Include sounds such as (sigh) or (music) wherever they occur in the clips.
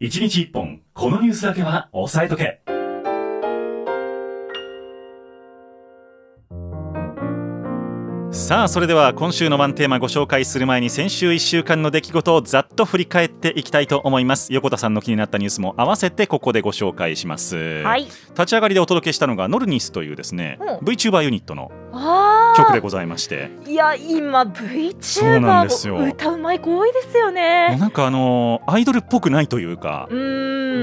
1日1本、このニュースだけは押さえとけ。さあそれでは今週のワンテーマご紹介する前に先週1週間の出来事をざっと振り返っていきたいと思います横田さんの気になったニュースも合わせてここでご紹介します、はい。立ち上がりでお届けしたのがノルニスというですね、うん VTuber ユニットのあ曲でございましてあ。いや今そうなんですよ VTuber 歌うまい子多いですよね。なんかあのーアイドルっぽくないというかう、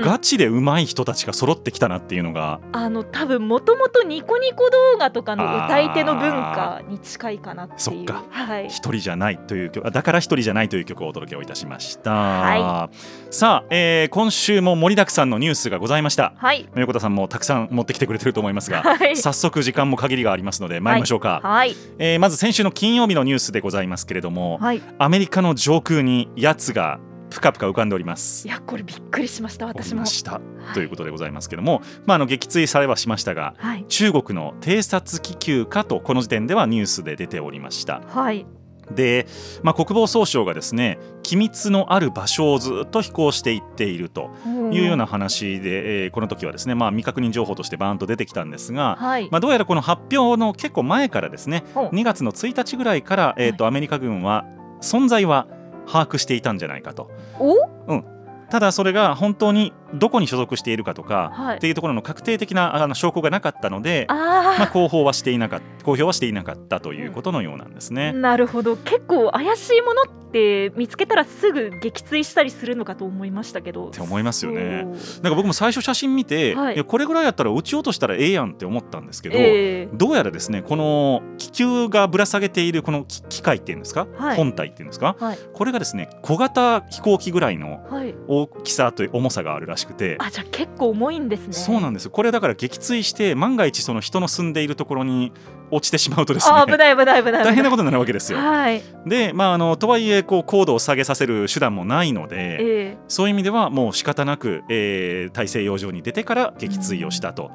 ガチで上手い人たちが揃ってきたなっていうのがあの多分もともとニコニコ動画とかの歌い手の文化に近いかなっていう。そっかはい。一人じゃないという曲あだから一人じゃないという曲をお届けをいたしました、はさあ、えー今週も盛りだくさんのニュースがございましたはい。横田さんもたくさん持ってきてくれてると思いますが、(laughs) はい早速時間も限りがありますので参りましょうか、はい。えーまず先週の金曜日のニュースでございますけれども、はい。アメリカの上空にやつがぷかぷか浮かんでおりますいやこれびっくりしました私もおりま。したはいということでございますけども、まあ、あの撃墜されはしましたがはい。中国の偵察気球かとこの時点ではニュースで出ておりましたはい。で、まあ、国防総省がですね機密のある場所をずっと飛行していっているというような話で、えーこの時はですね、まあ、未確認情報としてバーンと出てきたんですが、はい。まあ、どうやらこの発表の結構前からですねほう2月の1日ぐらいから、えーとアメリカ軍は存在は把握していたんじゃないかと。お？ただそれが本当にどこに所属しているかとか、はい。っていうところの確定的なあの証拠がなかったので、あまあ、あ。公表はしていなかった公表はしていなかったということのようなんですね。なるほど。結構怪しいものって見つけたらすぐ撃墜したりするのかと思いましたけど。って思いますよね。なんか僕も最初写真見て、はい。いやこれぐらいやったら撃ち落としたらええやんって思ったんですけど、ええ。どうやらですねこの気球がぶら下げているこの機機械っていうんですか、はい。本体っていうんですか？はい。これがですね小型飛行機ぐらいのはい大きさという重さがあるらしくて。あじゃあ結構重いんですね。そうなんです。よこれだから撃墜して万が一その人の住んでいるところに落ちてしまうとですね。あ危ない危ない危ない。大変なことになるわけですよ。はい。で、まあ、あのとはいえこう高度を下げさせる手段もないので、ええ。そういう意味ではもう仕方なく、えー大西洋上に出てから撃墜をしたと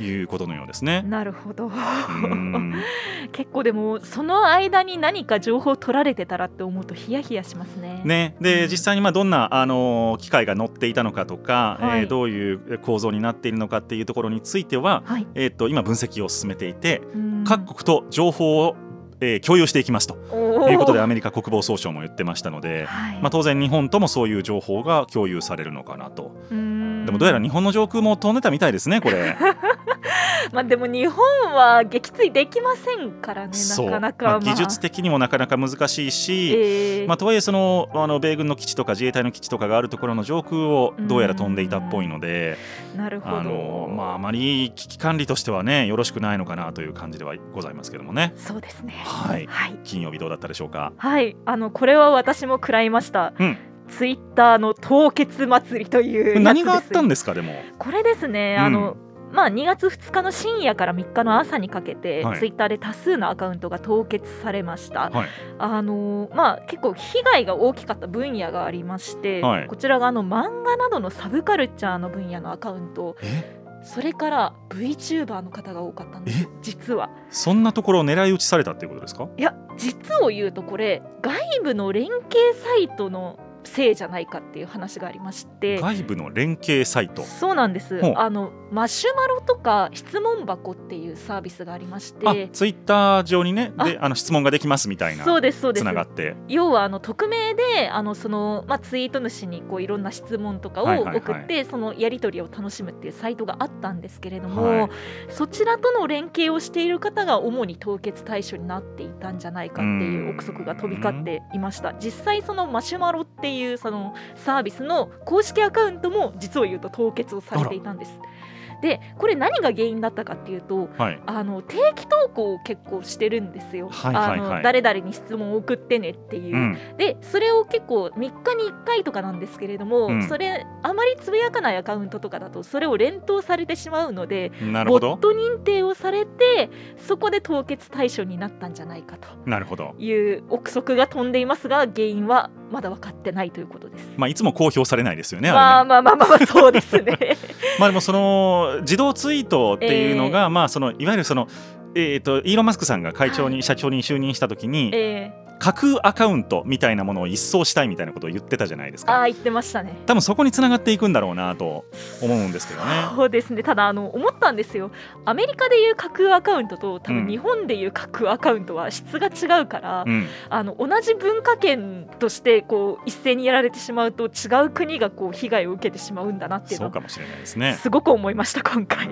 いうことのようですね。なるほど。うん。(laughs) 結構でもその間に何か情報取られてたらって思うとヒヤヒヤしますね。ね、で実際にまあどんな、あの機械が乗っていたのかとか、はい。えーどういう構造になっているのかっていうところについては、はい。えー、と今分析を進めていてうん。各国と情報を、えー共有していきますと。いうことでアメリカ国防総省も言ってましたので、はい。まあ、当然日本ともそういう情報が共有されるのかなと。うん。でもどうやら日本の上空も飛んでたみたいですねこれ。(laughs) (laughs) まあでも日本は撃墜できませんからねなかなか、まあ、技術的にもなかなか難しいし、ええ。まあ、とはいえそのあの米軍の基地とか自衛隊の基地とかがあるところの上空をどうやら飛んでいたっぽいので、なるほど。あのまあ、あまり危機管理としてはねよろしくないのかなという感じではございますけどもね。そうですね。はい。はい、金曜日どうだったでしょうか？はい、あのこれは私も食らいました、うん。ツイッターの凍結祭りというやつです。何があったんですかでも。これですね、うん。あのまあ、2月2日の深夜から3日の朝にかけて、はい。ツイッターで多数のアカウントが凍結されました、はい。あのまあ、結構被害が大きかった分野がありまして、はい。こちらがあの漫画などのサブカルチャーの分野のアカウント。え？それから VTuber の方が多かったんです実は。そんなところを狙い撃ちされたっていうことですか？いや実を言うとこれ外部の連携サイトのせいじゃないかっていう話がありまして。外部の連携サイト。そうなんです。あのマシュマロとか質問箱っていうサービスがありましあてツイッター上にねでああの質問ができますみたいなそうですそうです。つながって。要はあの匿名であのその、まあ、ツイート主にこういろんな質問とかをはいはいはい。送って、そのやり取りを楽しむっていうサイトがあったんですけれども、はい。そちらとの連携をしている方が主に凍結対象になっていたんじゃないかっていう憶測が飛び交っていました。実際そのマシュマロっていうそのサービスの公式アカウントも実を言うと凍結をされていたんですでこれ何が原因だったかっていうとはい。あの定期投稿を結構してるんですよ、はいはいはい。あの誰々に質問を送ってねっていう、うん。でそれを結構3日に1回とかなんですけれども、うん。それあまりつぶやかないアカウントとかだとそれを連投されてしまうのでなるほど。ボット認定をされてそこで凍結対象になったんじゃないかと。なるほど。いう憶測が飛んでいますが原因はまだ分かってないということです。まあいつも公表されないですよね。まあまあまあまあまあそうですね。(laughs) まあでもその自動ツイートっていうのが、まあそのいわゆるそのえー、とイーロン・マスクさんが会長に、社長に就任した時にえ架空アカウントみたいなものを一掃したいみたいなことを言ってたじゃないですか。ーああ言ってましたね。多分そこにつながっていくんだろうなと思うんですけどね。そうですね。ただあの思ったんですよ。アメリカでいう架空アカウントと多うん。分日本でいう架空アカウントは質が違うから、うん。あの同じ文化圏としてこう一斉にやられてしまうと違う国がこう被害を受けてしまうんだなっていうのはそうかもしれないですね。すごく思いました今回。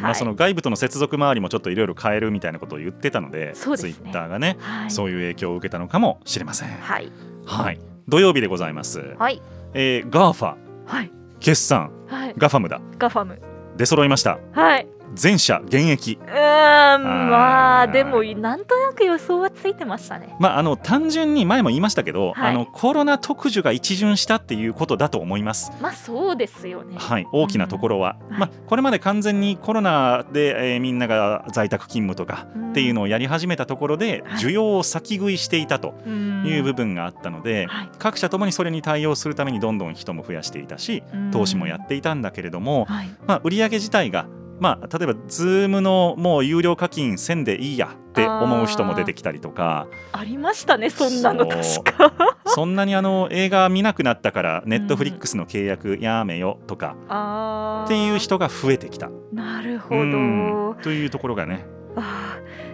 うんはい。まあ、その外部との接続周りもちょっといろいろ変えるみたいなことを言ってたのでね。ツイッターがね、はい、そういう影響を受けたのかもしれません。はい。はい、土曜日でございます。はい。えー、 GAFA はい。決算。はい。 GAFAM だ。 GAFAM。出揃いました。はい全社減益。うーんまあでもなんとなく予想はついてましたね。まあ、あの単純に前も言いましたけど、はい。あのコロナ特需が一巡したっていうことだと思います。まあそうですよね。はい、大きなところは、うん。まあ、これまで完全にコロナで、えーみんなが在宅勤務とかっていうのをやり始めたところで、はい。需要を先食いしていたという部分があったので、はい。各社ともにそれに対応するためにどんどん人も増やしていたしうん。投資もやっていたんだけれども、はい。まあ、売上自体が、まあ、例えば Zoom のもう有料課金せんでいいやって思う人も出てきたりとか。ありましたねそんなの確か。(laughs) そんなにあの映画見なくなったからネットフリックスの契約やめよとか。あー。っていう人が増えてきた。なるほうん。ど。というところがね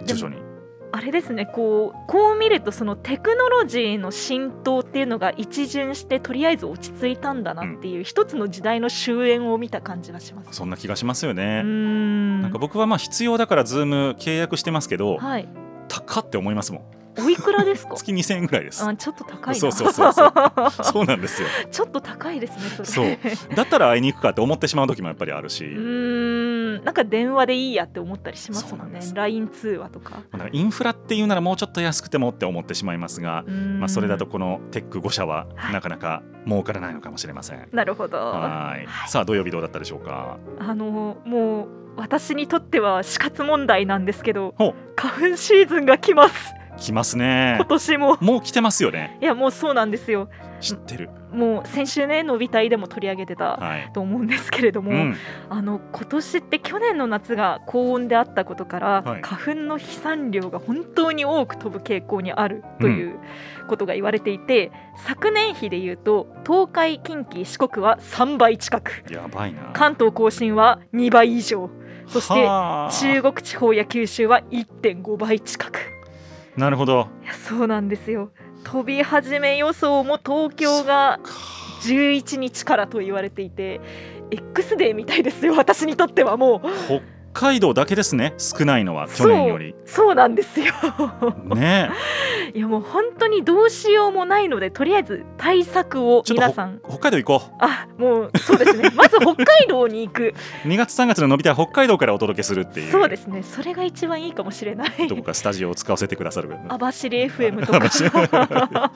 徐々にあれですねこうこう見るとそのテクノロジーの浸透っていうのが一巡してとりあえず落ち着いたんだなっていう、一つの時代の終焉を見た感じがします。そんな気がしますようね。ん。なんか僕はまあ必要だから Zoom 契約してますけどはい。高って思いますもん。おいくらですか？(laughs) 月2000円ぐらいです。あちょっと高いな。そうそうそうそう。(laughs) そうなんですよ。ちょっと高いですねそれ。そう。だったら会いに行くかって思ってしまう時もやっぱりあるし、うーんなんか電話でいいやって思ったりしますもんね。LINE 通話とか。インフラっていうならもうちょっと安くてもって思ってしまいますが、まあ、それだとうこのテック5社ははい。なかなか儲からないのかもしれません。なるほど。はい。はい。さあ土曜日どうだったでしょうか？あのもう私にとっては死活問題なんですけど花粉シーズンが来ます来ますね。今年も。もう来てますよね。いやもうそうなんですよ。知ってる。もう先週ねのび太でも取り上げてたはい。と思うんですけれども、うん。あの今年って去年の夏が高温であったことから、はい。花粉の飛散量が本当に多く飛ぶ傾向にあるということが言われていて、昨年比でいうと東海近畿四国は3倍近く。やばいな。関東甲信は2倍以上。そしてはあ。中国地方や九州は1.5倍近くなるほど。そうなんですよ。飛び始め予想も東京が11日からと言われていて X デーみたいですよ私にとってはもう。北海道だけですね少ないのは去年より。そうなんですよ。ね。(laughs) いやもう本当にどうしようもないのでとりあえず対策を皆さん。北海道行こあもうそうですね。(laughs) まず北海道に行く。う2月3月の伸びた北海道からお届けするっていう。そうですね。それが一番いいかもしれない。どこかスタジオを使わせてくださる。網走 FM とか。(laughs)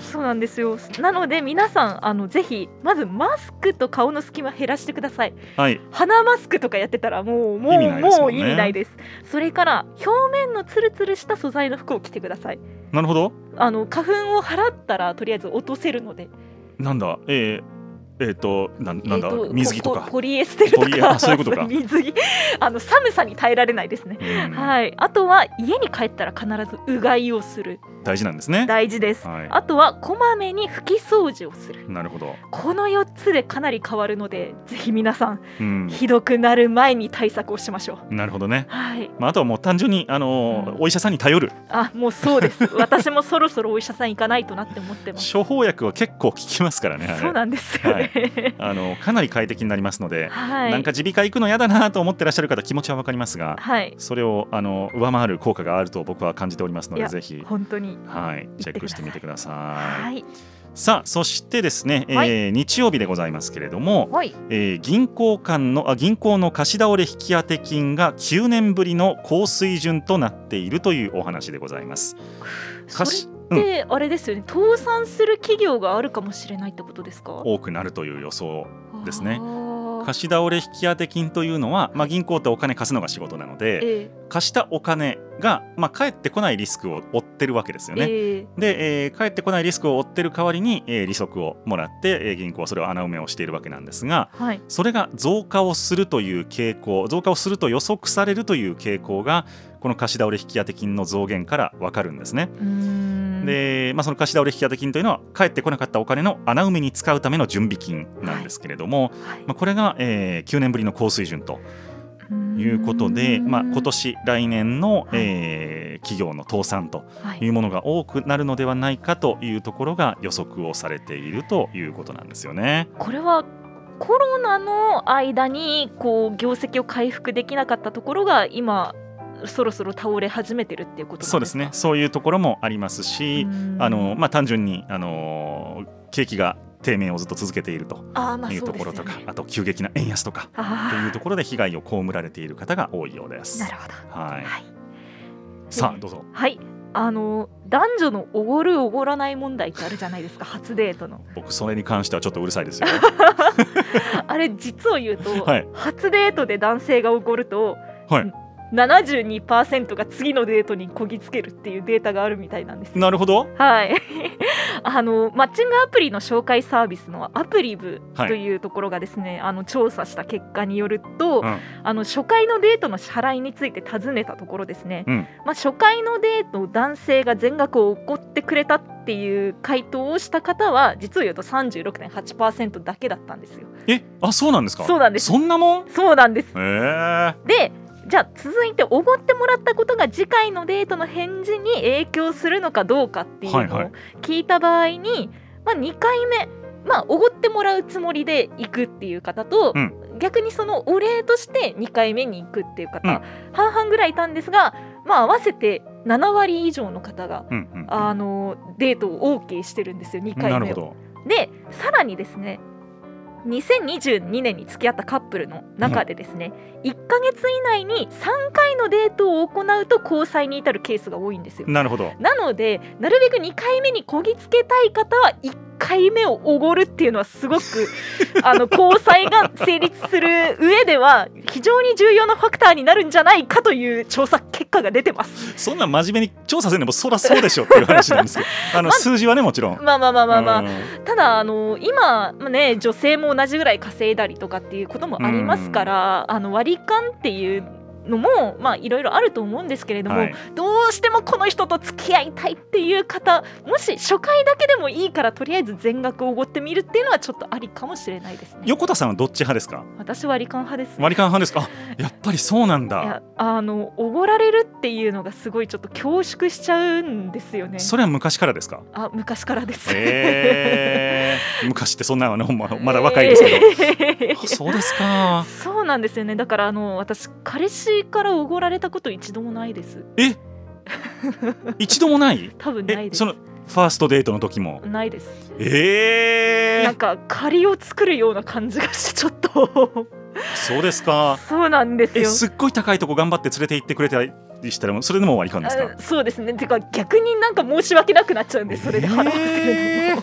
そうなんですよ。なので皆さんあのぜひまずマスクと顔の隙間減らしてください。はい。鼻マスクとかやってたらもうもうもう意味ないです。それから表面のツルツルした素材の服を着てください。なるほど。あの花粉を払ったらとりあえず落とせるので。なんだ？えー、えー、となんなんだ、えーと水着とか。ポポリエステルとか。あそういうことか。(laughs) 水着。あの寒さに耐えられないですね、うん。はい。あとは家に帰ったら必ずうがいをする。大事なんですね。大事です、はい。あとはこまめに拭き掃除をする。なるほど、この4つでかなり変わるのでぜひ皆さんうん、ひどくなる前に対策をしましょう。なるほどね、はい。まあ、あとはもう単純に、あのーうん。お医者さんに頼る。あもうそうです。私もそろそろお医者さん行かないとなって思ってます。処方薬は結構効きますからねそうなんですよねあのかなり快適になりますので、はい。なんか耳鼻科行くの嫌だなと思ってらっしゃる方気持ちはわかりますがはい。それをあの上回る効果があると僕は感じておりますのでぜひ、本当にはい、チェックしてみてください。はい。さあそしてですね、えーはい。日曜日でございますけれども、はい。えー銀行間のあ銀行の貸し倒れ引き当て金が9年ぶりの高水準となっているというお話でございます。貸しってあれですよね。倒産する企業があるかもしれないってことですか？多くなるという予想ですね。貸し倒れ引き当て金というのは、まあ、銀行ってお金貸すのが仕事なのでえ貸したお金が、まあ、返ってこないリスクを負ってるわけですよえね。えで、えー返ってこないリスクを負ってる代わりに、えー利息をもらって、えー銀行はそれを穴埋めをしているわけなんですがえはい。それが増加をするという傾向増加をすると予測されるという傾向がこの貸し倒れ引き当て金の増減から分かるんですね。で、まあ、その貸し倒れ引き当て金というのは返ってこなかったお金の穴埋めに使うための準備金なんですけれども、はい。まあ、これが、えー9年ぶりの高水準ということで、まあ、今年来年の、はい。えー企業の倒産とはい。いうものが多くなるのではないかというところが予測をされているということなんですよね。これはコロナの間にこう業績を回復できなかったところが今そろそろ倒れ始めてるっていうことそうですね。そういうところもありますし、あのまあ、単純に、あのー景気が低迷をずっと続けているというところとか、あと急激な円安とかというところで被害を被られている方が多いようです。なるほど。はい、はい。さあどうぞ。はい。あの男女のおごるおごらない問題ってあるじゃないですか？(laughs) 初デートの。僕それに関してはちょっとうるさいですよ。(laughs) あれ実を言うと、はい。初デートで男性がおごると、はい72%が次のデートにこぎつけるっていうデータがあるみたいなんです。よなるほど。はい。(laughs) あのマッチングアプリの紹介サービスのアプリブはい。というところがですね、あの調査した結果によると、うん。あの初回のデートの支払いについて尋ねたところですね、うん。まあ、初回のデートを男性が全額をおごってくれたっていう回答をした方は実を言うと36.8%だけだったんですよ。えあそうなんですか？そうなんです。そんなもん？そうなんです。えー、でじゃあ続いておごってもらったことが次回のデートの返事に影響するのかどうかっていうのをはいはい。聞いた場合に、まあ、2回目まあおごってもらうつもりで行くっていう方と、うん。逆にそのお礼として2回目に行くっていう方、うん。半々ぐらいいたんですが、まあ、合わせて7割以上の方が、うんうんあのデートを OK してるんですよ2回目を。でさらにですね2022年に付き合ったカップルの中でですね、1ヶ月以内に3回のデートを行うと交際に至るケースが多いんですよ。なるほどなのでなるべく2回目にこぎつけたい方は1回目をおごるっていうのはすごく (laughs) あの交際が成立する上では非常に重要なファクターになるんじゃないかという調査結果が出てます。そんなん真面目に調査せんでもそらそうでしょっていう話なんですけど (laughs) あのま数字はねもちろん。まあまあまあまあまあ、うんただあの今まあね女性も同じぐらい稼いだりとかっていうこともありますから、あの割り勘っていうのもまあいろいろあると思うんですけれども、はい。どうしてもこの人と付き合いたいっていう方もし初回だけでもいいからとりあえず全額おごってみるっていうのはちょっとありかもしれないですね。横田さんはどっち派ですか？私割り勘派です割り勘派ですか？あやっぱりそうなんだ。いやあのおごられるっていうのがすごいちょっと恐縮しちゃうんですよね。それは昔からですか？あ昔からです、えー、(laughs) 昔ってそんなのままだ若いですけど、(laughs) けど。あそうですか。そうなんですよね。だからあの私彼氏からおごられたこと一度もないです。え？(laughs) 一度もない？多分ないです。えそのファーストデートの時も？ないです。えー、なんか借りを作るような感じがしてちょっとそうですか。そうなんですよ。えすっごい高いとこ頑張って連れて行ってくれたりしたらそれでも割り勘ですか？あそうですね。てか逆になんか申し訳なくなっちゃうんでそれで払わせるのも、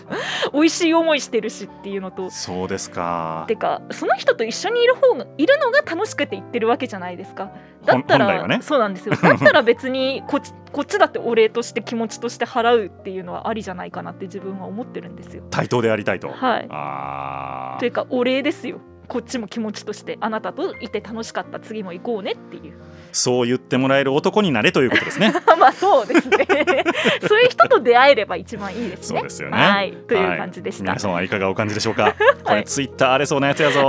美味しい思いしてるしっていうのと。そうですか。てかその人と一緒にいる方がいるのが楽しくて言ってるわけじゃないですか。だったら、ね。そうなんですよ。(laughs) だったら別にこっちこっちだってお礼として気持ちとして払うっていうのはありじゃないかなって自分は思ってるんですよ。対等でありたいと、はい。あというかお礼ですよこっちも気持ちとしてあなたといて楽しかった。次も行こうねっていう。そう言ってもらえる男になれということですね。(laughs) まあそうですね。(laughs) そういう人と出会えれば一番いいですね。そうですよね。はい。という感じでした、皆さんはいかがお感じでしょうか？これツイッター荒れそうなやつやぞ。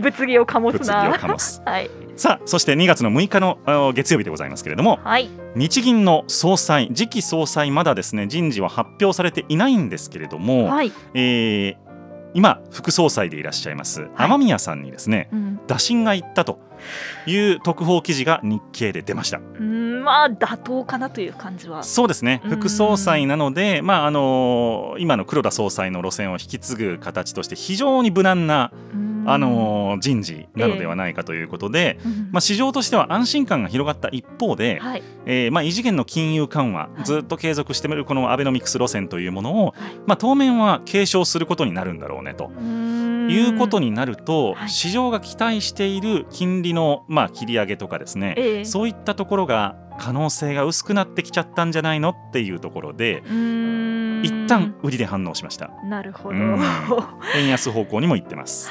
物議を醸す物議をな醸す。(laughs) はい。さあそして2月の6日の月曜日でございますけれどもはい。日銀の総裁次期総裁まだですね人事は発表されていないんですけれども、はい、えー今副総裁でいらっしゃいます雨宮さんにですね、うん。打診がいったという特報記事が日経で出ました。うん。まあ妥当かなという感じは。そうですね。うん。副総裁なので、まああの今の黒田総裁の路線を引き継ぐ形として非常に無難な、うんあのー人事なのではないかということで、うんまあ、市場としては安心感が広がった一方で、はい。えーまあ、異次元の金融緩和、い。ずっと継続しているこのアベノミクス路線というものを、はい。まあ、当面は継承することになるんだろうねと。いうことになると、はい。市場が期待している金利の、まあ、切り上げとかですね、ええ。そういったところが可能性が薄くなってきちゃったんじゃないのっていうところで一旦売りで反応しました。なるほど、円安方向にも行ってます。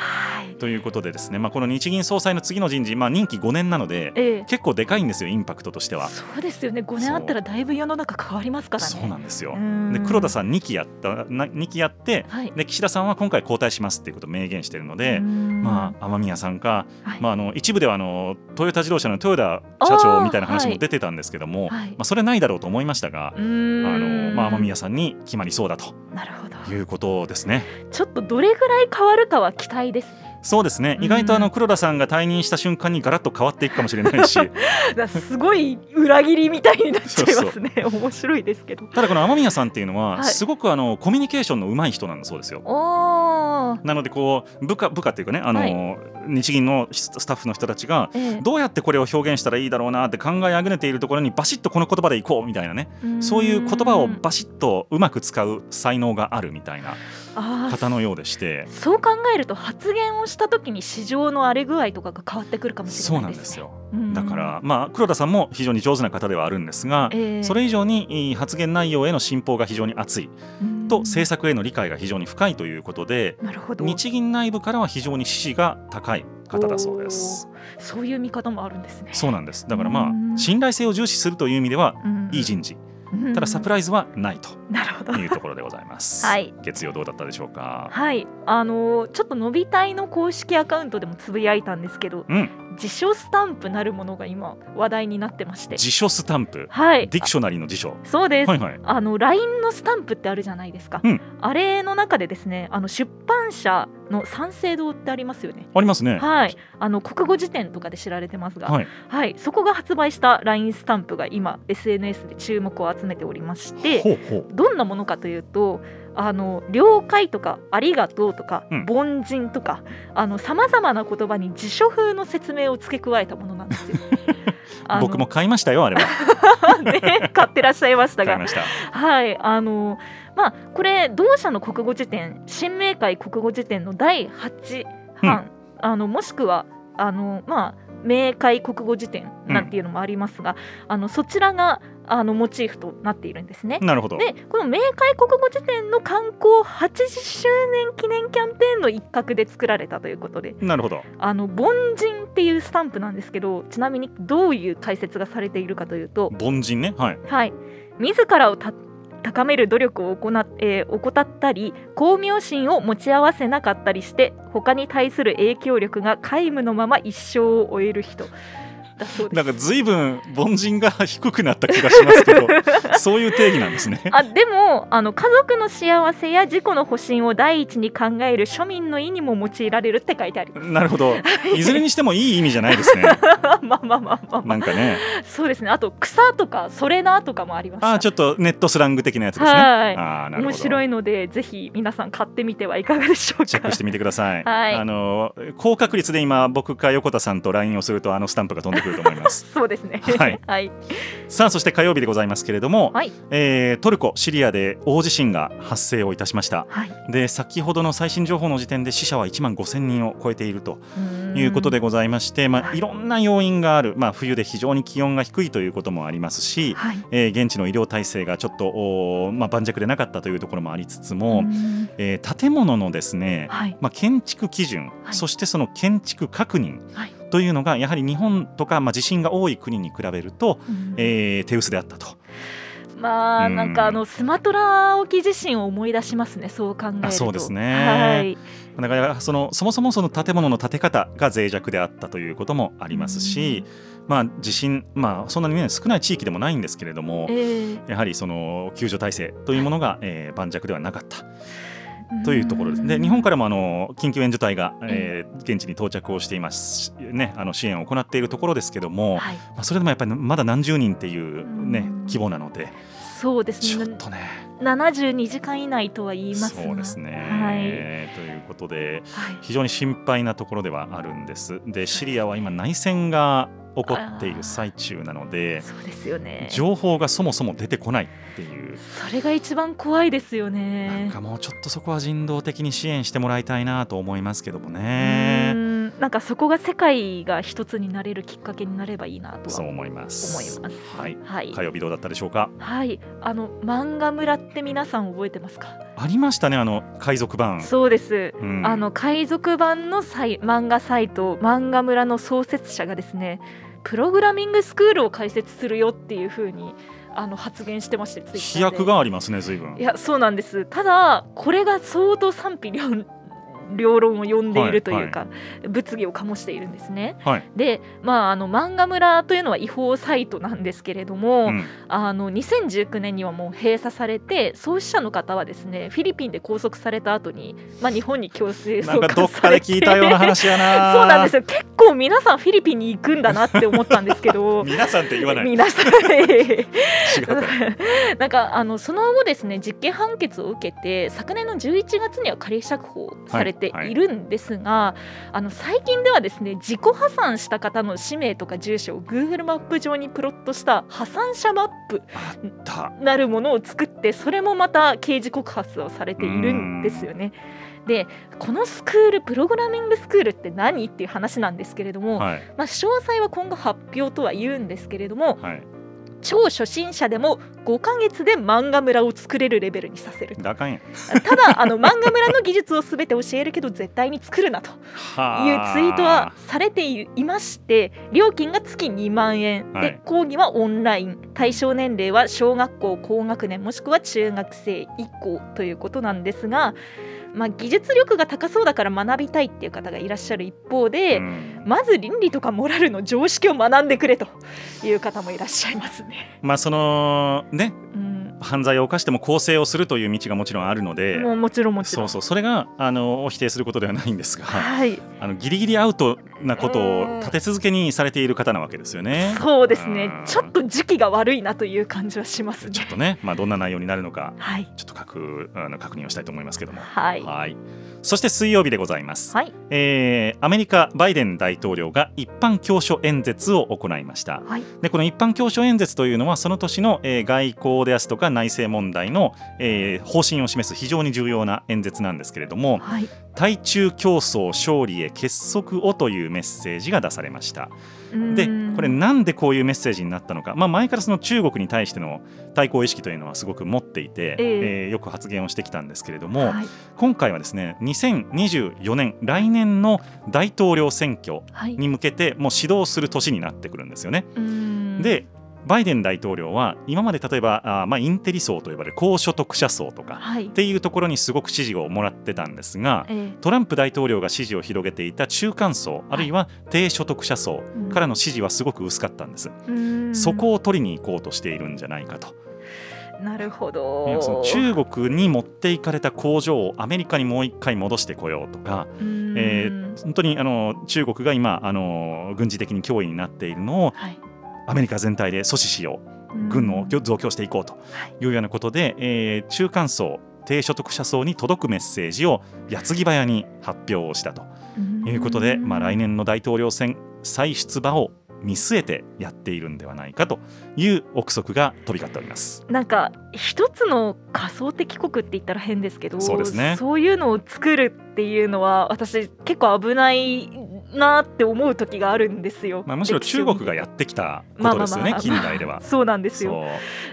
いということでですね、まあ、この日銀総裁の次の人事、まあ、任期5年なのでええ。結構でかいんですよインパクトとしては。そうですよね。5年あったらだいぶ世の中変わりますからね。そうなんですよ。うん。で黒田さん2期やったな2期やってはい。で岸田さんは今回交代しますっていうことを明言しているので、まあ、雨宮さんか、はい。まあ、あの一部ではあのトヨタ自動車の豊田社長みたいな話も出てたんですけども、はい。まあ、それないだろうと思いましたが、あのまあ、雨宮さんに決まりそうだと。なるほど。いうことですね。ちょっとどれぐらい変わるかは期待ですねそうですね。意外とあの黒田さんが退任した瞬間にガラッと変わっていくかもしれないし。(laughs) すごい裏切りみたいになっちゃいますね。面白いですけど。ただこの雨宮さんっていうのははい。すごくあのコミュニケーションの上手い人なんだそうですよ。なのでこう部下部下っていうかねあの、はい。日銀のスタッフの人たちがええ。どうやってこれを表現したらいいだろうなって考えあぐねているところにバシッとこの言葉でいこうみたいなねそういう言葉をバシッとうまく使う才能があるみたいな方のようでして。そう考えると発言をした時に市場の荒れ具合とかが変わってくるかもしそうれなでね。ないんですすよ。うん。だからまあ黒田さんも非常に上手な方ではあるんですがええ。それ以上にいい発言内容への信奉が非常に厚い。うん。と政策への理解が非常に深いということでなるほど。日銀内部からは非常に支持が高い方だそうです。そういう見方もあるんですね。そうなんです。だからまうん。あ信頼性を重視するという意味ではうん。いい人事。うんただサプライズはないとなるほど。いうところでございます。(laughs) はい月曜どうだったでしょうか？はい、あのーちょっと伸びたいの公式アカウントでもつぶやいたんですけど、うん、辞書スタンプなるものが今話題になってまして、辞書スタンプ、はい、ディクショナリーの辞書。そうです。はいはい。あの LINE のスタンプってあるじゃないですか、うんあれの中でですねあの出版社の三省堂ってありますよねありますね。はいあの国語辞典とかで知られてますが、はい。はい、そこが発売した LINE スタンプが今 SNS で注目を集めておりましてほうほう。どんなものかというとあの了解とかありがとうとか、うん凡人とかさまざまな言葉に辞書風の説明を付け加えたものなんですよ。(laughs) 僕も買いましたよあれは。(laughs) ね、買ってらっしゃいましたが。はいあのまあこれ同社の国語辞典新明解国語辞典の第8版、あのもしくはあのまあ明解国語辞典なんていうのもありますが、あのそちらがあのモチーフとなっているんですね。なるほど。でこの明解国語辞典の刊行80周年記念キャンペーンの一角で作られたということでなるほど。あの凡人っていうスタンプなんですけどちなみにどういう解説がされているかというと、凡人ね？はい。はい、自らをた高める努力を行っ、えー怠ったり巧妙心を持ち合わせなかったりして他に対する影響力が皆無のまま一生を終える人。なんか随分凡人が低くなった気がしますけど、(laughs) そういう定義なんですね。あでもあの家族の幸せや自己の保身を第一に考える庶民の意にも用いられるって書いてあります。なるほど。いずれにしてもいい意味じゃないですね。(laughs) まあまあまあまあ、まあ、なんかね。そうですねあと草とかそれなとかもありましたあーちょっとネットスラング的なやつですね。はいあ。面白いのでぜひ皆さん買ってみてはいかがでしょうかチェックしてみてください。はいあの高確率で今僕か横田さんと LINE をするとあのスタンプが飛んでくると思います。(laughs) そうですね。はい。はい、さあそして火曜日でございますけれども、はい。えートルコシリアで大地震が発生をいたしました。はい。で先ほどの最新情報の時点で死者は1万5000人を超えているとういうことでんございまして、まあ、はい。いろんな要因がある、まあ、冬で非常に気温が低いということもありますし、はい。えー現地の医療体制がちょっと、まあ、盤石でなかったというところもありつつも、うん。えー建物のですね、はい。まあ、建築基準、はい。そしてその建築確認はいというのがやはり日本とか、まあ、地震が多い国に比べると、うん。えー手薄であったと。まあうん。なんかあのスマトラ沖地震を思い出しますねそう考えると。あそうですね。はい。だからそのそもそもその建物の建て方が脆弱であったということもありますし、まあ、地震、まあ、そんなに、ね、少ない地域でもないんですけれどもえ、ーやはりその救助体制というものが、えー盤石ではなかったというところです。で日本からもあの緊急援助隊が、えー現地に到着をしています、ね、あの支援を行っているところですけども、はい。まあ、それでもやっぱりまだ何十人っていう、ねうん、規模なのでそうですちょっね。とね72時間以内とは言いますが。そうですね、はい。ということではい。非常に心配なところではあるんです。でシリアは今内戦が起こっている最中なのでそうですよね。情報がそもそも出てこないっていう。それが一番怖いですよなんねかもうちょっとそこは人道的に支援してもらいたいなと思いますけどもうねんなんかそこが世界が一つになれるきっかけになればいいなとはそう思います。思います。はい。はい。火曜日どうだったでしょうか？はい。あの漫画村って皆さん覚えてますか？ありましたねあの海賊版。そうです。うん。あの海賊版のサイ漫画サイト漫画村の創設者がですねプログラミングスクールを開設するよっていう風にあの発言してまして飛躍がありますね随分。いやそうなんです。ただこれが相当賛否両両論を呼んでいるというか、物議を醸しているんですね。はい、で、まあ、あの漫画村というのは違法サイトなんですけれども、うん。あの2019年にはもう閉鎖されて創始者の方はですねフィリピンで拘束された後に、まあ、日本に強制送なんかどっ還されてかで聞いたような話やな。(laughs) そうなんですよ。結構皆さんフィリピンに行くんだなって思ったんですけど。(laughs) 皆さんって言わない。皆さん。(laughs) なんかあのその後ですね実刑判決を受けて昨年の11月には仮釈放されているんですが、あの最近ではですね自己破産した方の氏名とか住所を Google マップ上にプロットした破産者マップなるものを作ってそれもまた刑事告発をされているんですよね。でこのスクールプログラミングスクールって何っていう話なんですけれども、はい。まあ、詳細は今後発表とは言うんですけれどもはい超初心者でも5ヶ月で漫画村を作れるレベルにさせるだかんや。ただあの漫画村の技術を全て教えるけど絶対に作るなと。いうはあツイートはされていまして料金が月2万円、はい。で講義はオンライン。対象年齢は小学校高学年もしくは中学生以降ということなんですが、まあ、技術力が高そうだから学びたいっていう方がいらっしゃる一方で、うん。まず倫理とかモラルの常識を学んでくれという方もいらっしゃいますね。まあそのね。うん、犯罪を犯しても更生をするという道がもちろんあるのでもうもちろんもちろん。そうそう。それがあのを否定することではないんですがはい、(laughs) あのギリギリアウトなことを立て続けにされている方なわけですよね。そうですね。うん。ちょっと時期が悪いなという感じはしますね。ちょっとね、まあ、どんな内容になるのかはい。ちょっと確あの確認をしたいと思いますけども。はい。はい。そして水曜日でございます、はい。えーアメリカバイデン大統領が一般教書演説を行いました。はい。でこの一般教書演説というのはその年の、えー外交ですとか内政問題の、えー方針を示す非常に重要な演説なんですけれどもはい。対中競争勝利へ結束をというメッセージが出されました。でうん。これなんでこういうメッセージになったのか、まあ、前からその中国に対しての対抗意識というのはすごく持っていて、ええ。えーよく発言をしてきたんですけれども、はい。今回はですね2024年来年の大統領選挙はい。に向けてもう指導する年になってくるんですよね。うん。でバイデン大統領は今まで例えばあー、まあ、インテリ層と呼ばれる高所得者層とかはい。っていうところにすごく支持をもらってたんですがえトランプ大統領が支持を広げていた中間層あるいは低所得者層うんからの支持はすごく薄かったんです。えうん。そこを取りに行こうとしているんじゃないかと。なるほど。その中国に持っていかれた工場をアメリカにもう一回戻してこようとか、うん。えー本当にあの中国が今あの軍事的に脅威になっているのをはいアメリカ全体で阻止しよう軍を増強していこうとい。うようなことで、えー中間層低所得者層に届くメッセージを矢継ぎ早に発表をしたということで、まあ、来年の大統領選再出馬を見据えてやっているんではないかという憶測が飛び交っております。なんか一つの仮想敵国って言ったら変ですけどそうですね。そういうのを作るっていうのは私結構危ないなって思う時があるんですよ。まあ、むしろ中国がやってきたことですよね、近代では。(laughs) そうなんですよ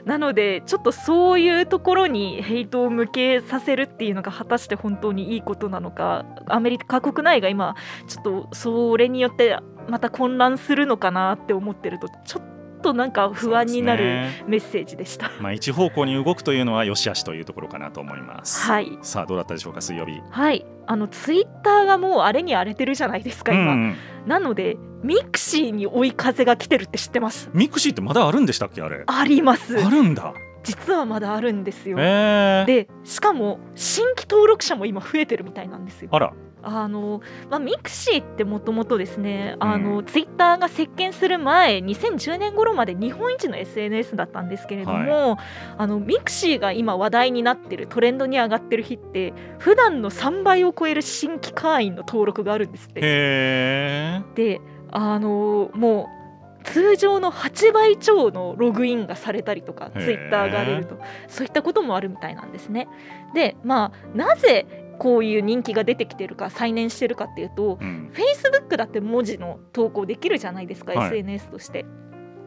なのでちょっとそういうところにヘイトを向けさせるっていうのが果たして本当にいいことなのかアメリカ国内が今ちょっとそれによってまた混乱するのかなって思ってるとちょっとなんか不安になるメッセージでした。まあ、一方向に動くというのは良し悪しというところかなと思います。はい。さあどうだったでしょうか水曜日。はい、あのツイッターがもうあれに荒れてるじゃないですか今、うんなのでミクシーに追い風が来てるって知ってます？ミクシーってまだあるんでしたっけあれ？あります。あるんだ。実はまだあるんですよ、えー、でしかも新規登録者も今増えてるみたいなんですよ。あらあのまあ、ミクシーってもともとですね、あのツイッターが席巻する前2010年頃まで日本一の SNS だったんですけれども、あのミクシーが今話題になってるトレンドに上がってる日って普段の3倍を超える新規会員の登録があるんですって。へであのもう通常の8倍超のログインがされたりとかツイッターが出るとそういったこともあるみたいなんですね。でまあなぜこういう人気が出てきてるか再燃してるかっていうとーうん、Facebook だって文字の投稿できるじゃないですか、はい SNS として。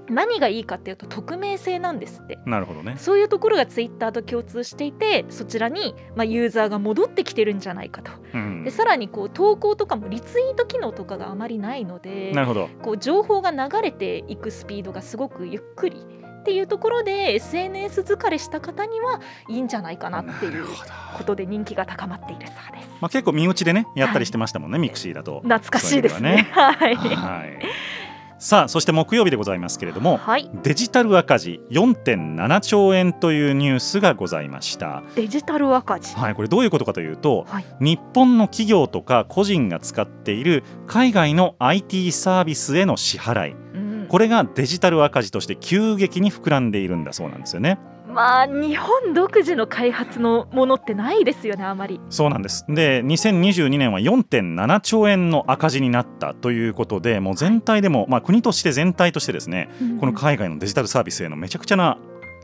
何がいいかっていうと匿名性なんですって。なるほどね。そういうところがツイッターと共通していてそちらに、まあ、ユーザーが戻ってきてるんじゃないかとうんでさらにこう投稿とかもリツイート機能とかがあまりないのでなるほど。こう情報が流れていくスピードがすごくゆっくりっていうところで SNS 疲れした方にはいいんじゃないかなっていうことで人気が高まっているそうです。まあ、結構身内でねやったりしてましたもんね、ミクシーだと。懐かしいですね。そうはい、はい、さあそして木曜日でございますけれどもはい、デジタル赤字4.7兆円というニュースがございました。デジタル赤字。はい、これどういうことかというと、はい日本の企業とか個人が使っている海外の IT サービスへの支払いうんこれがデジタル赤字として急激に膨らんでいるんだそうなんですよね。まあ日本独自の開発のものってないですよねあまり。そうなんですで2022年は4.7兆円の赤字になったということでもう全体でも、まあ、国として全体としてですねこの海外のデジタルサービスへのめちゃくちゃな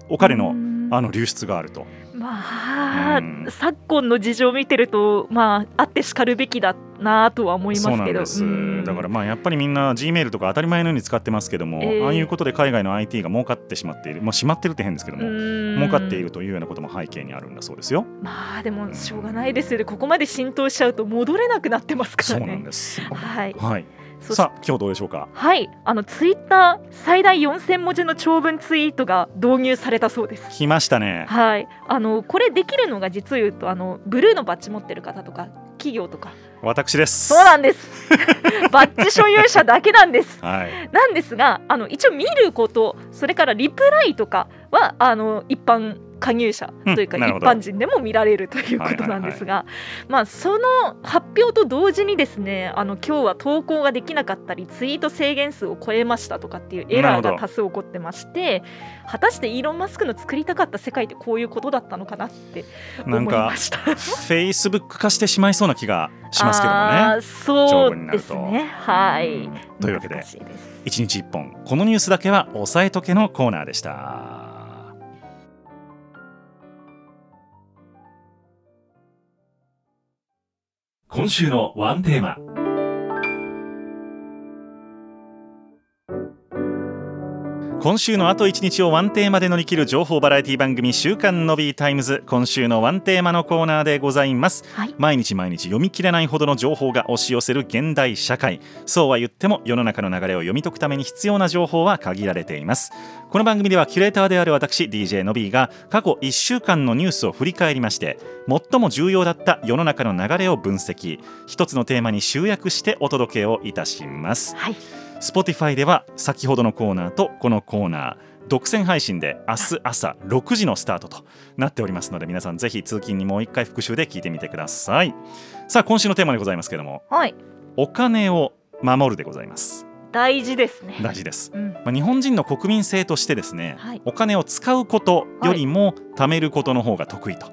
お金のあの流出があると。まあ、うん。昨今の事情を見てるとまああってしかるべきだなとは思いますけど。す。うん。だからまあやっぱりみんな G メールとか当たり前のように使ってますけども、ええああいうことで海外の IT が儲かってしまっている、まあ、しまってるって変ですけども、うん。儲かっているというようなことも背景にあるんだそうですよ。まあでもしょうがないですよね。ここまで浸透しちゃうと戻れなくなってますかそうらねなんです。はい。はい。さあ今日どうでしょうか？はいあのツイッター最大4000文字の長文ツイートが導入されたそうです来ましたね。はいあのこれできるのが実を言うとあのブルーのバッジ持ってる方とか企業とか私です。そうなんです (laughs) バッジ所有者だけなんですはい。なんですがあの一応見ることそれからリプライとかはあの一般加入者というか、一般人でも見られるということなんですが、まあその発表と同時にですねあの今日は投稿ができなかったりツイート制限数を超えましたとかっていうエラーが多数起こってまして果たしてイーロン・マスクの作りたかった世界ってこういうことだったのかなって思ないんかました。フェイスブック化してしまいそうな気がしますけどもね。そうですね。はい。うん。というわけで難しいです。一日一本このニュースだけは押さえとけのコーナーでした。今週のワンテーマ。今週のあと1日をワンテーマで乗り切る情報バラエティ番組週刊 Nobby タイムズ。今週のワンテーマのコーナーでございます。はい。毎日毎日読み切れないほどの情報が押し寄せる現代社会。そうは言っても世の中の流れを読み解くために必要な情報は限られています。この番組ではキュレーターである私 DJ のビーが過去1週間のニュースを振り返りまして最も重要だった世の中の流れを分析。一つのテーマに集約してお届けをいたします。はい Spotify では先ほどのコーナーとこのコーナー独占配信で明日朝6時のスタートとなっておりますので皆さんぜひ通勤にもう一回復習で聞いてみてください。さあ今週のテーマでございますけれどもはい。お金を守るでございます。大事ですね。大事です。うん。まあ、日本人の国民性としてですね、はい。お金を使うことよりも貯めることの方が得意と。い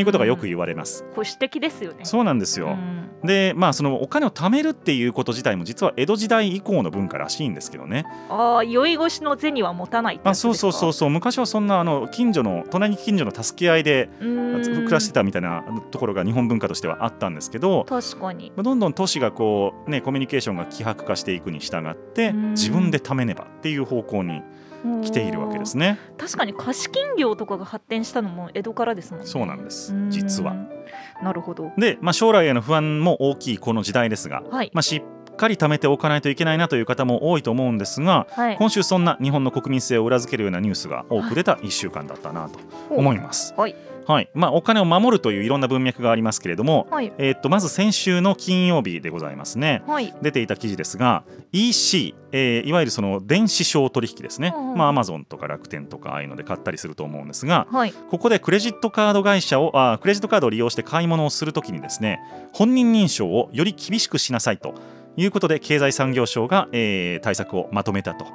うことがよく言われます。保守的ですよね。そうなんですよ、うん。でまあそのお金を貯めるっていうこと自体も実は江戸時代以降の文化らしいんですけどね。ああ酔い越しの銭は持たないあそうそうそうそう。昔はそんなあの近所の隣近所の助け合いで暮らしてたみたいなところが日本文化としてはあったんですけど確かに。どんどん都市がこうねコミュニケーションが希薄化していくに従ってうん。自分で貯めねばっていう方向に来ているわけですね。確かに貸金業とかが発展したのも江戸からですもんね。そうなんです。実は。なるほど。で、まあ、将来への不安も大きいこの時代ですが、はい。まあ、しっかり貯めておかないといけないなという方も多いと思うんですがはい。今週そんな日本の国民性を裏付けるようなニュースが多く出た1週間だったなと思います。はいはい。まあ、お金を守るといういろんな文脈がありますけれども、はい。えーっとまず先週の金曜日でございますね。はい。出ていた記事ですが EC、えーいわゆるその電子商取引ですね、うんうんまあ、アマゾンとか楽天とかああいうので買ったりすると思うんですがはい。ここでクレジットカード会社をあークレジットカードを利用して買い物をするときにですね本人認証をより厳しくしなさいということで経済産業省が、えー対策をまとめたと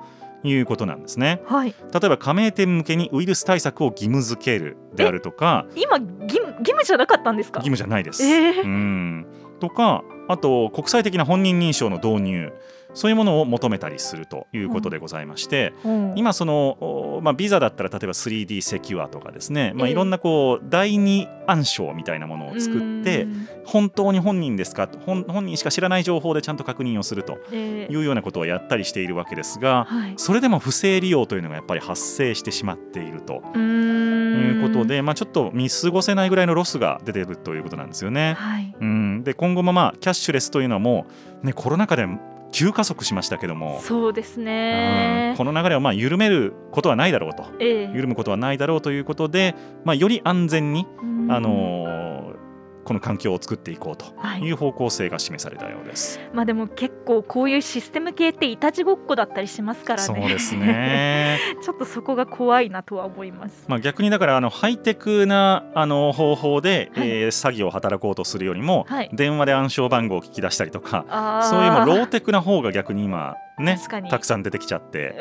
いうことなんですね。はい。例えば加盟店向けにウイルス対策を義務付けるであるとか。今義務じゃなかったんですか？義務じゃないです。えー。うん。とかあと国際的な本人認証の導入そういうものを求めたりするということでございまして、うん。今その、おまあ、ビザだったら例えば 3D セキュアとかですね、まあ、ええ。いろんなこう第二暗証みたいなものを作ってうん。本当に本人ですか？と本本人しか知らない情報でちゃんと確認をするとえーいうようなことをやったりしているわけですがはい。それでも不正利用というのがやっぱり発生してしまっているということで、まあ、ちょっと見過ごせないぐらいのロスが出ているということなんですよね。はい。うん、で今後もまあキャッシュレスというのはもう、ね、コロナ禍で急加速しましたけども、そうですうん。ねこの流れをまあ緩めることはないだろうと。ええ。緩むことはないだろうということで、まあ、より安全に、うん。あのーこの環境を作っていこうとはい。いう方向性が示されたようです。まあでも結構こういうシステム系っていたちごっこだったりしますからね。そうですね。(laughs) ちょっとそこが怖いなとは思います。まあ逆にだからあのハイテクなあの方法で、はい。えー詐欺を働こうとするよりも、はい。電話で暗証番号を聞き出したりとかそういうもうローテクな方が逆に今ねたくさん出てきちゃって。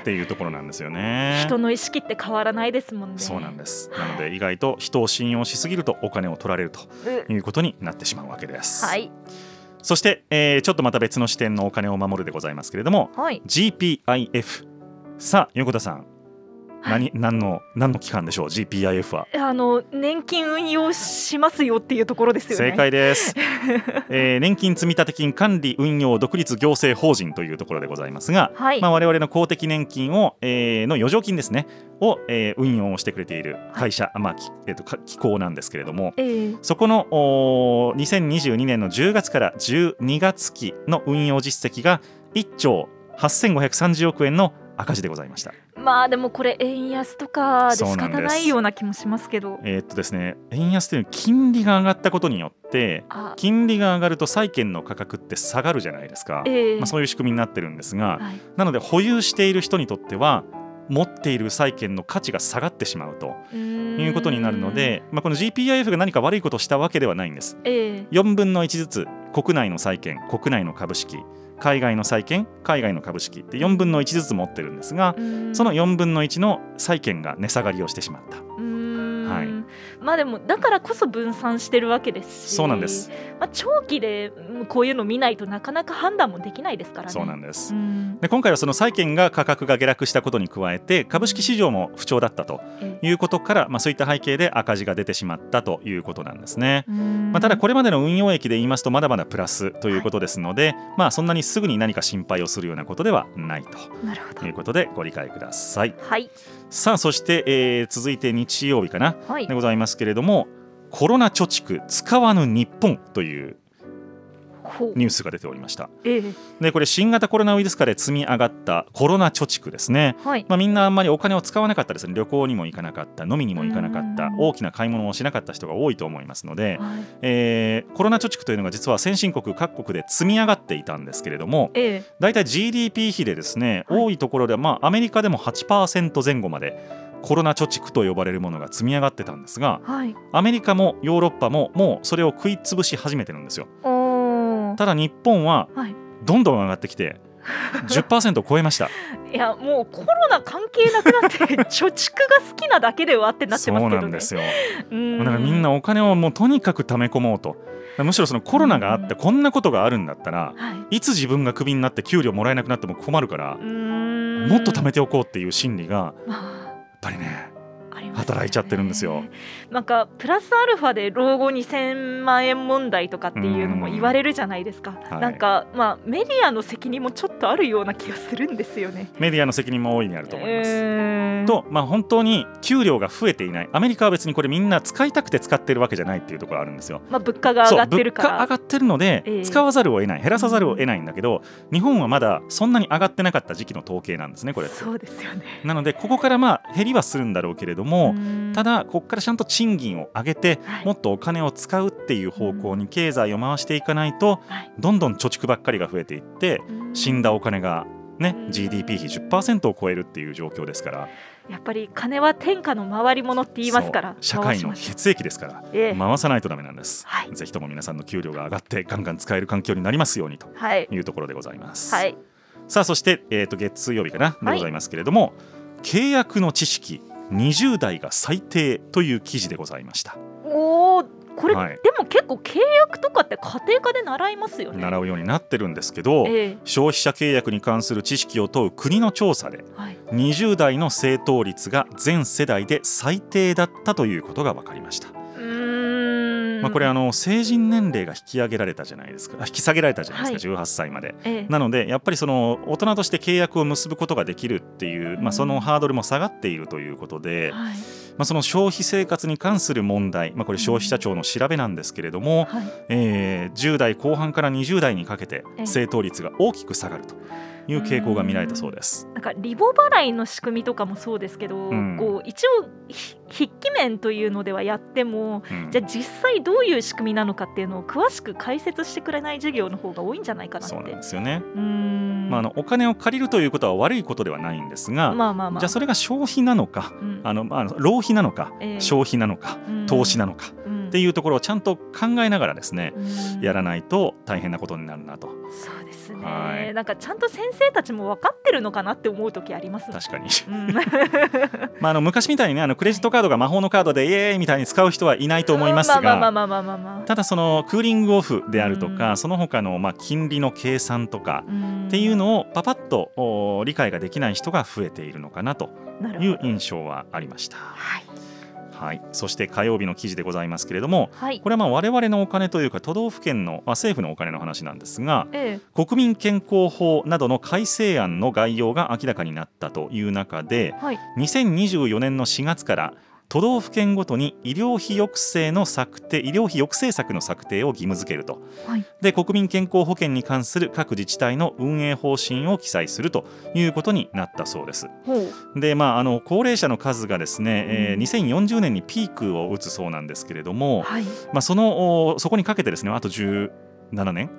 っていうところなんですよね。人の意識って変わらないですもんね。そうなんです。はいなので意外と人を信用しすぎるとお金を取られるとういうことになってしまうわけです。はい。そして、えーちょっとまた別の視点のお金を守るでございますけれどもはい。GPIF さあ横田さん、はい。何何の何の機関でしょう？GPIF は。あの年金運用しますよっていうところですよね。正解です、(laughs) えー年金積立金管理運用独立行政法人というところでございますが、はい、まあ、我々の公的年金を、えーの余剰金ですね。を、えー運用してくれている会社、まあきえー、とか機構なんですけれどもええ。そこのおー2022年の10月から12月期の運用実績が1兆8530億円の赤字でございました。まあでもこれ円安とかで仕方ないような気もしますけど。えーっとですね円安というのは金利が上がったことによってあ。金利が上がると債券の価格って下がるじゃないですか。ええ。まあ、そういう仕組みになってるんですが、はい。なので保有している人にとっては持っている債券の価値が下がってしまうということになるので、まあ、この GPIF が何か悪いことをしたわけではないんです。ええ。4分の1ずつ国内の債券国内の株式海外の債券海外の株式。って4分の1ずつ持ってるんですがその4分の1の債券が値下がりをしてしまった。はいまあでもだからこそ分散してるわけですしそうなんです、まあ、長期でうんこういうの見ないとなかなか判断もできないですからね。そうなんです。うん。で今回はその債券が価格が下落したことに加えて株式市場も不調だったとええ。いうことから、まあ、そういった背景で赤字が出てしまったということなんですね。まあ、ただこれまでの運用益で言いますとまだまだプラスということですので、まあそんなにすぐに何か心配をするようなことではないということでご理解ください。はい。さあそして、えー続いて日曜日かなはい。でございますけれどもコロナ貯蓄使わぬ日本というニュースが出ておりました。ええ。でこれ新型コロナウイルス禍で積み上がったコロナ貯蓄ですね。はい。まあ、みんなあんまりお金を使わなかったですね。旅行にも行かなかった飲みにも行かなかったうん。大きな買い物をしなかった人が多いと思いますので、はい。えーコロナ貯蓄というのが実は先進国各国で積み上がっていたんですけれどもええ。だいたい GDP 比でですね、はい。多いところでは、まあ、アメリカでも8%前後までコロナ貯蓄と呼ばれるものが積み上がってたんですがはい。アメリカもヨーロッパももうそれを食い潰し始めてるんですよ。ただ日本ははい。どんどん上がってきて10%を超えました。(laughs) いやもうコロナ関係なくなって (laughs) 貯蓄が好きなだけではってなってそうますけどね。なんですよ。うん。だからみんなお金をもうとにかく貯め込もうと。むしろそのコロナがあってこんなことがあるんだったらはい。いつ自分がクビになって給料もらえなくなっても困るからもっと貯めておこうっていう心理がぱりね。ね働いちゃってるんですよ。なんかプラスアルファで老後2000万円問題とかっていうのも言われるじゃないですか、はいなんかまあメディアの責任もちょっとあるような気がするんですよね。メディアの責任も大いにあると思います。と、まあ、本当に給料が増えていないアメリカは別にこれみんな使いたくて使ってるわけじゃないっていうところあるんですよ。まあ、物価が上がってるから上がってるので、ええ使わざるを得ない減らさざるを得ないんだけど日本はまだそんなに上がってなかった時期の統計なんですねこれ。そうですよね。なのでここからまあ減りはするんだろうけれどども、ただここからちゃんと賃金を上げて、はい。もっとお金を使うっていう方向に経済を回していかないと、はい。どんどん貯蓄ばっかりが増えていって死んだお金がねうん GDP 比10%を超えるっていう状況ですから。やっぱり金は天下の回り物って言いますから社会の血液ですからええ。回さないとダメなんです、はい。ぜひとも皆さんの給料が上がってガンガン使える環境になりますようにとはい。いうところでございます、はい。さあそして、えー、と月曜日かなでございますけれども、契約の知識20代が最低という記事でございました。おおこれ、はい。でも結構契約とかって家庭科で習いますよね。習うようになってるんですけど、え消費者契約に関する知識を問う国の調査でえはい。20代の正答率が全世代で最低だったということが分かりました、まあ、これあの成人年齢が引き上げられたじゃないですか。あ引き下げられたじゃないですか、18歳まで。ええ。なのでやっぱりその大人として契約を結ぶことができるっていう、まあ、そのハードルも下がっているということで、はい。まあ、その消費生活に関する問題、まあ、これ消費者庁の調べなんですけれども、はい。えー10代後半から20代にかけてええ。正答率が大きく下がるという傾向が見られたそうです。なんかリボ払いの仕組みとかもそうですけど、うん。こう一応ひ筆記面というのではやってもうん。じゃあ実際どういう仕組みなのかっていうのを詳しく解説してくれない授業の方が多いんじゃないかなって。そうなんですよね、うーん。まあ、あのお金を借りるということは悪いことではないんですが、まあまあまあ。じゃあそれが消費なのかうん。あの、まあ、浪費なのか、ええ。消費なのかうん。投資なのかうん。っていうところをちゃんと考えながらですね、うん。やらないと大変なことになるなと。そうですね、はい。なんかちゃんと先生たちも分かってるのかなって思う時ありますもん確かに。うん。(laughs) (laughs) まああの昔みたいにねあのクレジットカードが魔法のカードでイエーイみたいに使う人はいないと思いますまあまあがまあまあまあまあまあ。ただそのクーリングオフであるとか、うん。その他のまあ金利の計算とかうん。っていうのをパパッとお理解ができない人が増えているのかなという印象はありました。はいはい、そして火曜日の記事でございますけれどもはい。これはまあ我々のお金というか都道府県の、まあ、政府のお金の話なんですがえ国民健康法などの改正案の概要が明らかになったという中でえはい。2024年の4月から都道府県ごとに医療費抑制の策定医療費抑制策の策定を義務付けると、はい。で国民健康保険に関する各自治体の運営方針を記載するということになったそうです。でまあ、あの高齢者の数がですね、えーうん2040年にピークを打つそうなんですけれども、はい。まあ、そのおそこにかけてですねあと17年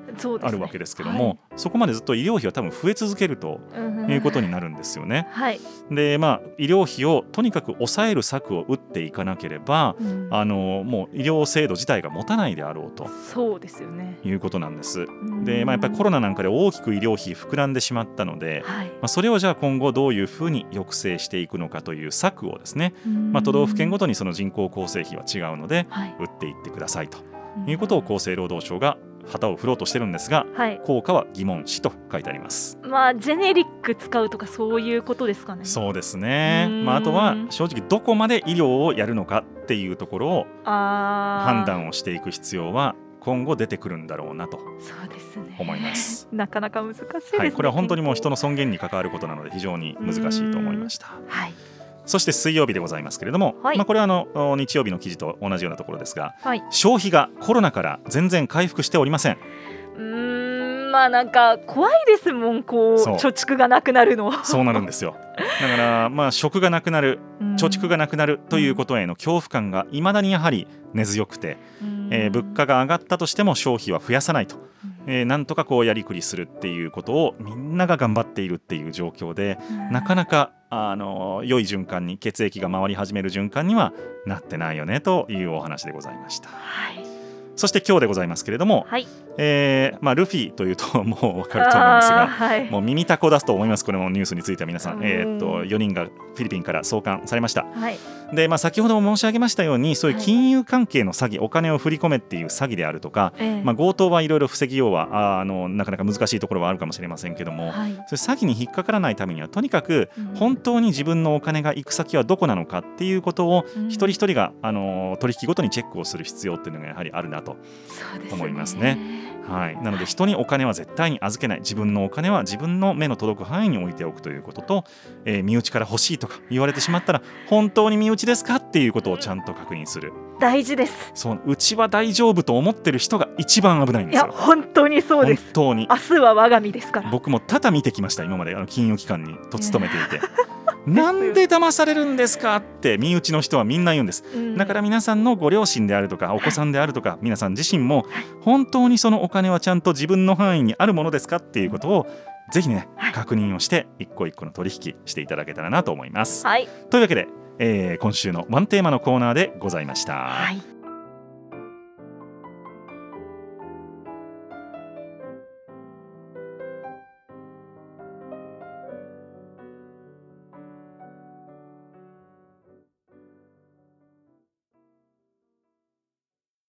あるわけですけども、そこまでずっと医療費は多分増え続けるとはいいうことになるんですよね。はい、でまあ医療費をとにかく抑える策を打っていかなければうん。あのもう医療制度自体が持たないであろうとそうですよね。いうことなんです。うん。で、まあ、やっぱりコロナなんかで大きく医療費膨らんでしまったので、はい。まあ、それをじゃあ今後どういうふうに抑制していくのかという策をですね、まあ、都道府県ごとにその人口構成比は違うのではい。打っていってくださいということを厚生労働省が旗を振ろうとしてるんですがはい。効果は疑問視と書いてあります。まあジェネリック使うとかそういうことですかね。そうですね、うん。まあ、あとは正直どこまで医療をやるのかっていうところを判断をしていく必要は今後出てくるんだろうなとそうですね。思います。なかなか難しいですね、はい、これは本当にもう人の尊厳に関わることなので非常に難しいと思いました。はいそして水曜日でございますけれども、はい。まあ、これはあのお日曜日の記事と同じようなところですがはい。消費がコロナから全然回復しておりません。うーんまあなんか怖いですもんこう貯蓄がなくなるの。そうなるんですよ。だからまあ食がなくなる貯蓄がなくなるということへの恐怖感がいまだにやはり根強くて、えー物価が上がったとしても消費は増やさないと、えーなんとかこうやりくりするっていうことをみんなが頑張っているっていう状況でなかなかあの良い循環に血液が回り始める循環にはなってないよねというお話でございました。はい。そして今日でございますけれども、はい。えーまあ、ルフィというともう分かると思うんですがはい。もう耳たこ出すと思いますこれもニュースについては皆さん。えーっと4人がフィリピンから送還されました。はい。で、まあ、先ほども申し上げましたようにそういう金融関係の詐欺、お金を振り込めっていう詐欺であるとか、ええ。まあ、強盗はいろいろ防ぎようはあーあのなかなか難しいところはあるかもしれませんけども、はい。それ詐欺に引っかからないためにはとにかくうん。本当に自分のお金が行く先はどこなのかっていうことをうん。一人一人が、あの取引ごとにチェックをする必要っていうのがやはりあるなと、思いますねはい、なので人にお金は絶対に預けない。自分のお金は自分の目の届く範囲に置いておくということと、えー身内から欲しいとか言われてしまったら本当に身内ですかっていうことをちゃんと確認する。大事です。そううちは大丈夫と思ってる人が一番危ないんいですよ。や本当にそうです。本当に。明日は我が身ですから。僕も多々見てきました今まで。あの金融機関にと勤めていてなんで騙されるんですかって身内の人はみんな言うんです。うん。だから皆さんのご両親であるとかお子さんであるとか皆さん自身も本当にそのお金はちゃんと自分の範囲にあるものですかっていうことをぜひね確認をして一個一個の取引していただけたらなと思います。はい。というわけで、えー今週のワンテーマのコーナーでございました。はい